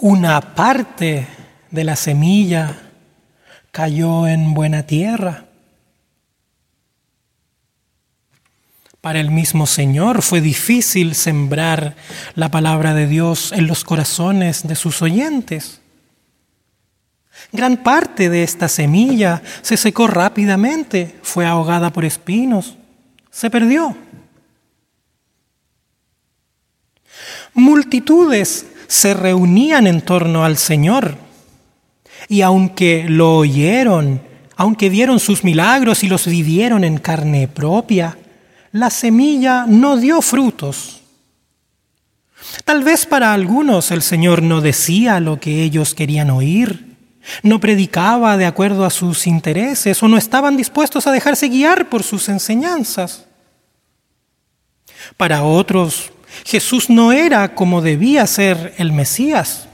Una parte de la semilla cayó en buena tierra. Para el mismo Señor fue difícil sembrar la palabra de Dios en los corazones de sus oyentes. Gran parte de esta semilla se secó rápidamente, fue ahogada por espinos, se perdió. Multitudes se reunían en torno al Señor y aunque lo oyeron, aunque vieron sus milagros y los vivieron en carne propia, la semilla no dio frutos. Tal vez para algunos el Señor no decía lo que ellos querían oír, no predicaba de acuerdo a sus intereses o no estaban dispuestos a dejarse guiar por sus enseñanzas. Para otros, Jesús no era como debía ser el Mesías.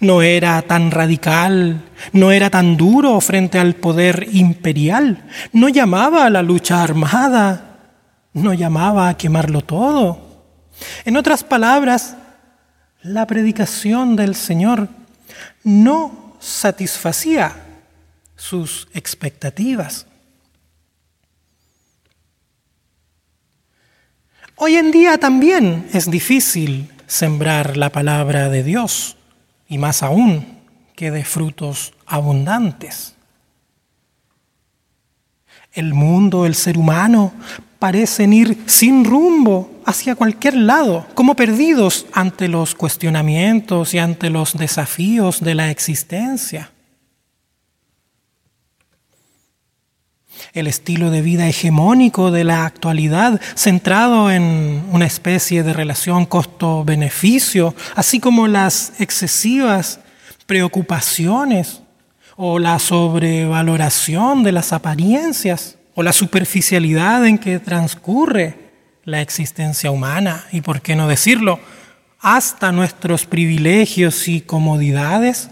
No era tan radical, no era tan duro frente al poder imperial, no llamaba a la lucha armada, no llamaba a quemarlo todo. En otras palabras, la predicación del Señor no satisfacía sus expectativas. Hoy en día también es difícil sembrar la palabra de Dios, y más aún que de frutos abundantes. El mundo, el ser humano, parecen ir sin rumbo hacia cualquier lado, como perdidos ante los cuestionamientos y ante los desafíos de la existencia. El estilo de vida hegemónico de la actualidad, centrado en una especie de relación costo-beneficio, así como las excesivas preocupaciones o la sobrevaloración de las apariencias, o la superficialidad en que transcurre la existencia humana y, por qué no decirlo, hasta nuestros privilegios y comodidades,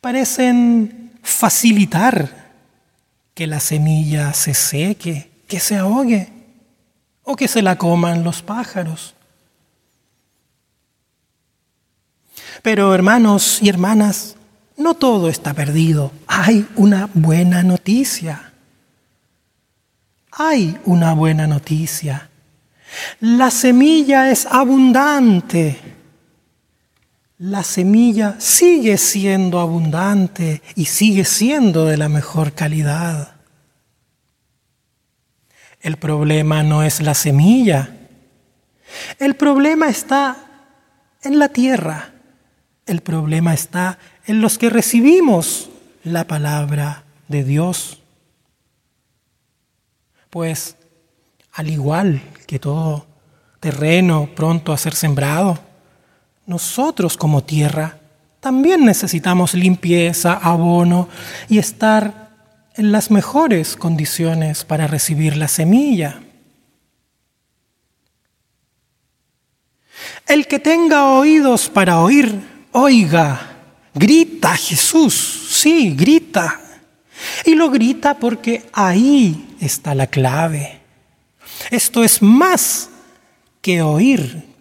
parecen facilitar que la semilla se seque, que se ahogue o que se la coman los pájaros. Pero hermanos y hermanas, no todo está perdido. Hay una buena noticia hay una buena noticia. La semilla es abundante. La semilla sigue siendo abundante y sigue siendo de la mejor calidad. El problema no es la semilla. El problema está en la tierra. El problema está en los que recibimos la palabra de Dios. Pues al igual que todo terreno pronto a ser sembrado, nosotros como tierra también necesitamos limpieza, abono y estar en las mejores condiciones para recibir la semilla. El que tenga oídos para oír, oiga, grita Jesús, sí, grita. Y lo grita porque ahí está la clave. Esto es más que oír,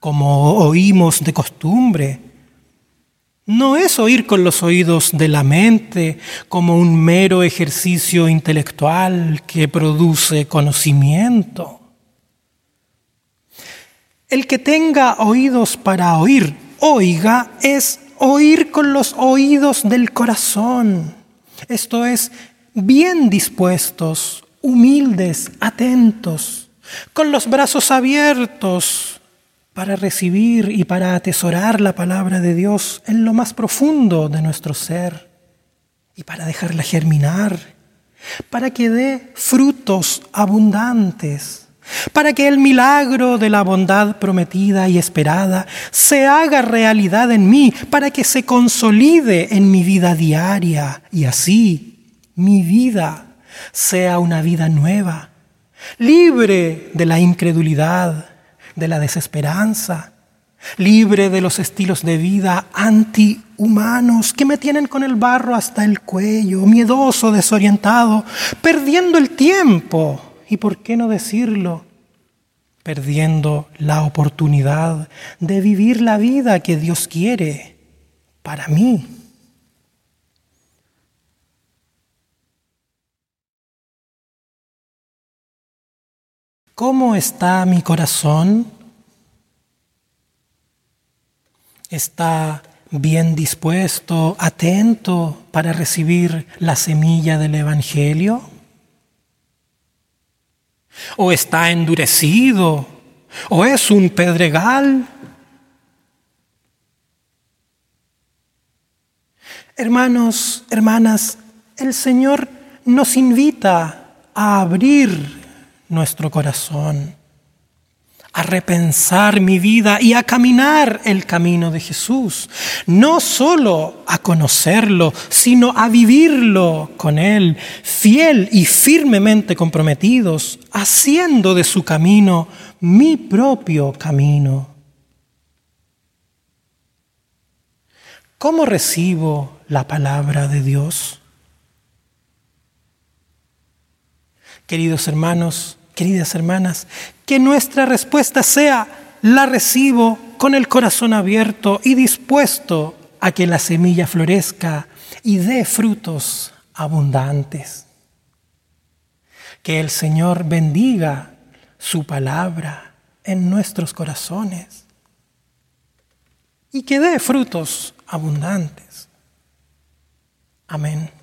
como oímos de costumbre. No es oír con los oídos de la mente como un mero ejercicio intelectual que produce conocimiento. El que tenga oídos para oír, oiga, es oír con los oídos del corazón. Esto es bien dispuestos, humildes, atentos, con los brazos abiertos para recibir y para atesorar la palabra de Dios en lo más profundo de nuestro ser y para dejarla germinar, para que dé frutos abundantes, para que el milagro de la bondad prometida y esperada se haga realidad en mí, para que se consolide en mi vida diaria y así mi vida sea una vida nueva, libre de la incredulidad, de la desesperanza, libre de los estilos de vida antihumanos que me tienen con el barro hasta el cuello, miedoso, desorientado, perdiendo el tiempo y, por qué no decirlo, perdiendo la oportunidad de vivir la vida que Dios quiere para mí. ¿Cómo está mi corazón? ¿Está bien dispuesto, atento para recibir la semilla del Evangelio? ¿O está endurecido? ¿O es un pedregal? Hermanos, hermanas, el Señor nos invita a abrir nuestro corazón, a repensar mi vida y a caminar el camino de Jesús. No solo a conocerlo, sino a vivirlo con Él, fiel y firmemente comprometidos, haciendo de su camino mi propio camino. ¿Cómo recibo la palabra de Dios? Queridos hermanos, queridas hermanas, que nuestra respuesta sea, la recibo con el corazón abierto y dispuesto a que la semilla florezca y dé frutos abundantes. Que el Señor bendiga su palabra en nuestros corazones y que dé frutos abundantes. Amén.